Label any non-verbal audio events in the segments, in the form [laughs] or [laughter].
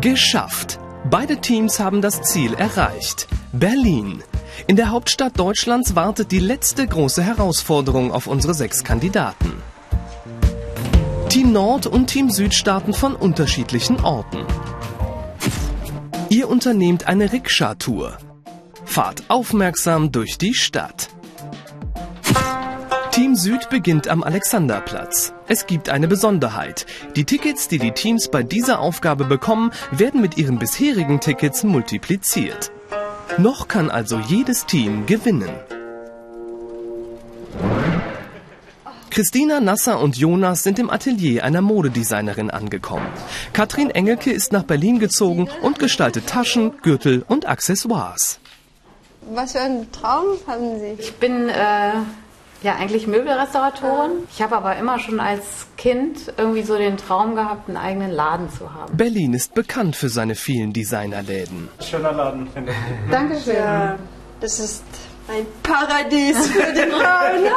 Geschafft! Beide Teams haben das Ziel erreicht. Berlin. In der Hauptstadt Deutschlands wartet die letzte große Herausforderung auf unsere sechs Kandidaten. Team Nord und Team Süd starten von unterschiedlichen Orten. Ihr unternehmt eine Rikscha-Tour. Fahrt aufmerksam durch die Stadt. Team Süd beginnt am Alexanderplatz. Es gibt eine Besonderheit. Die Tickets, die die Teams bei dieser Aufgabe bekommen, werden mit ihren bisherigen Tickets multipliziert. Noch kann also jedes Team gewinnen. Christina Nasser und Jonas sind im Atelier einer Modedesignerin angekommen. Katrin Engelke ist nach Berlin gezogen und gestaltet Taschen, Gürtel und Accessoires. Was für einen Traum haben Sie? Ich bin äh, ja eigentlich Möbelrestauratorin. Ich habe aber immer schon als Kind irgendwie so den Traum gehabt, einen eigenen Laden zu haben. Berlin ist bekannt für seine vielen Designerläden. Schöner Laden, finde ich. [laughs] Dankeschön. Ja, das ist ein Paradies für die Frauen. [laughs]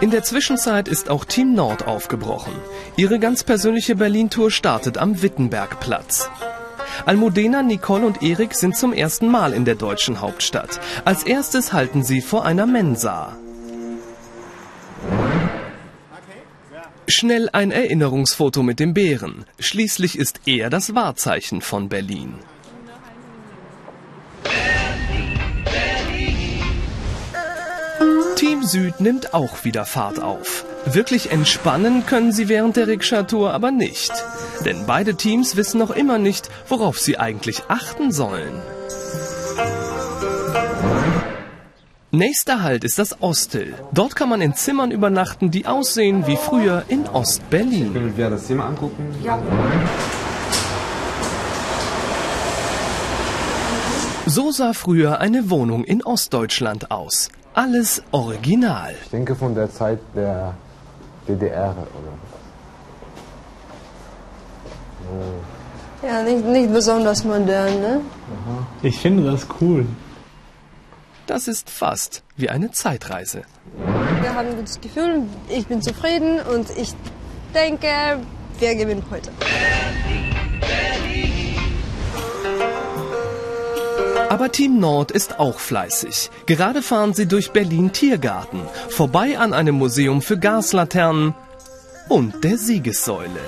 In der Zwischenzeit ist auch Team Nord aufgebrochen. Ihre ganz persönliche Berlin-Tour startet am Wittenbergplatz. Almudena, Nicole und Erik sind zum ersten Mal in der deutschen Hauptstadt. Als erstes halten sie vor einer Mensa. Schnell ein Erinnerungsfoto mit dem Bären. Schließlich ist er das Wahrzeichen von Berlin. Team Süd nimmt auch wieder Fahrt auf. Wirklich entspannen können sie während der Rikscha-Tour aber nicht. Denn beide Teams wissen noch immer nicht, worauf sie eigentlich achten sollen. Nächster Halt ist das Ostel. Dort kann man in Zimmern übernachten, die aussehen wie früher in Ostberlin. Können wir das Zimmer angucken? Ja. So sah früher eine Wohnung in Ostdeutschland aus. Alles original. Ich denke von der Zeit der DDR oder Ja, nicht, nicht besonders modern, ne? Ich finde das cool. Das ist fast wie eine Zeitreise. Wir haben ein gutes Gefühl, ich bin zufrieden und ich denke, wir gewinnen heute. Aber Team Nord ist auch fleißig. Gerade fahren sie durch Berlin Tiergarten, vorbei an einem Museum für Gaslaternen und der Siegessäule.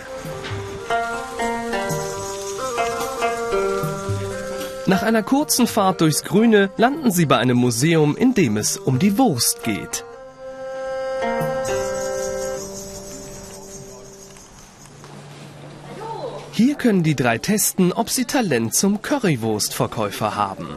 Nach einer kurzen Fahrt durchs Grüne landen sie bei einem Museum, in dem es um die Wurst geht. Hier können die drei testen, ob sie Talent zum Currywurstverkäufer haben.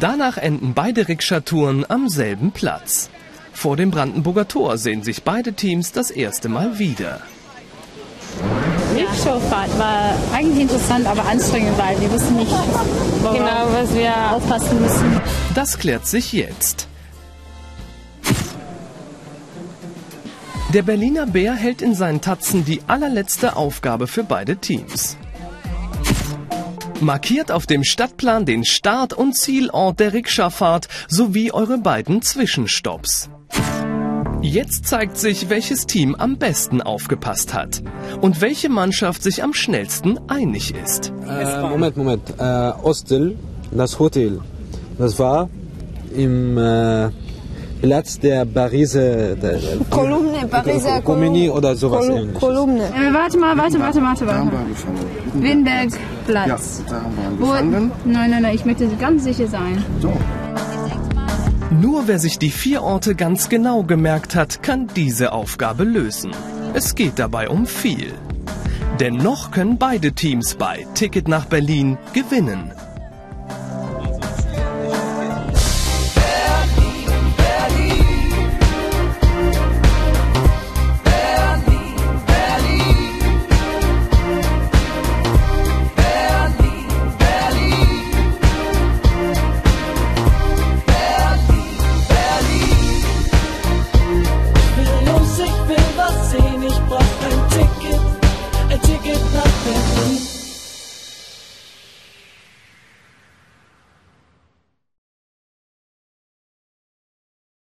Danach enden beide Rikscha-Touren am selben Platz. Vor dem Brandenburger Tor sehen sich beide Teams das erste Mal wieder. Rikscha-Fahrt war eigentlich interessant, aber anstrengend, weil wir wussten nicht genau, was wir aufpassen müssen. Das klärt sich jetzt. Der Berliner Bär hält in seinen Tatzen die allerletzte Aufgabe für beide Teams. Markiert auf dem Stadtplan den Start- und Zielort der Rikscha-Fahrt sowie eure beiden Zwischenstopps. Jetzt zeigt sich, welches Team am besten aufgepasst hat und welche Mannschaft sich am schnellsten einig ist. Äh, Moment, Moment. Äh, Ostel, das Hotel, das war im äh, Platz der Pariser der, Kolumne, Pariser Comini oder sowas Kol ähnliches. Kolumne. Äh, warte mal, warte, warte, warte, warte. Winbergplatz. Ja, da haben wir Wo, gestanden. nein, nein, nein, ich möchte ganz sicher sein. Nur wer sich die vier Orte ganz genau gemerkt hat, kann diese Aufgabe lösen. Es geht dabei um viel. Denn noch können beide Teams bei Ticket nach Berlin gewinnen.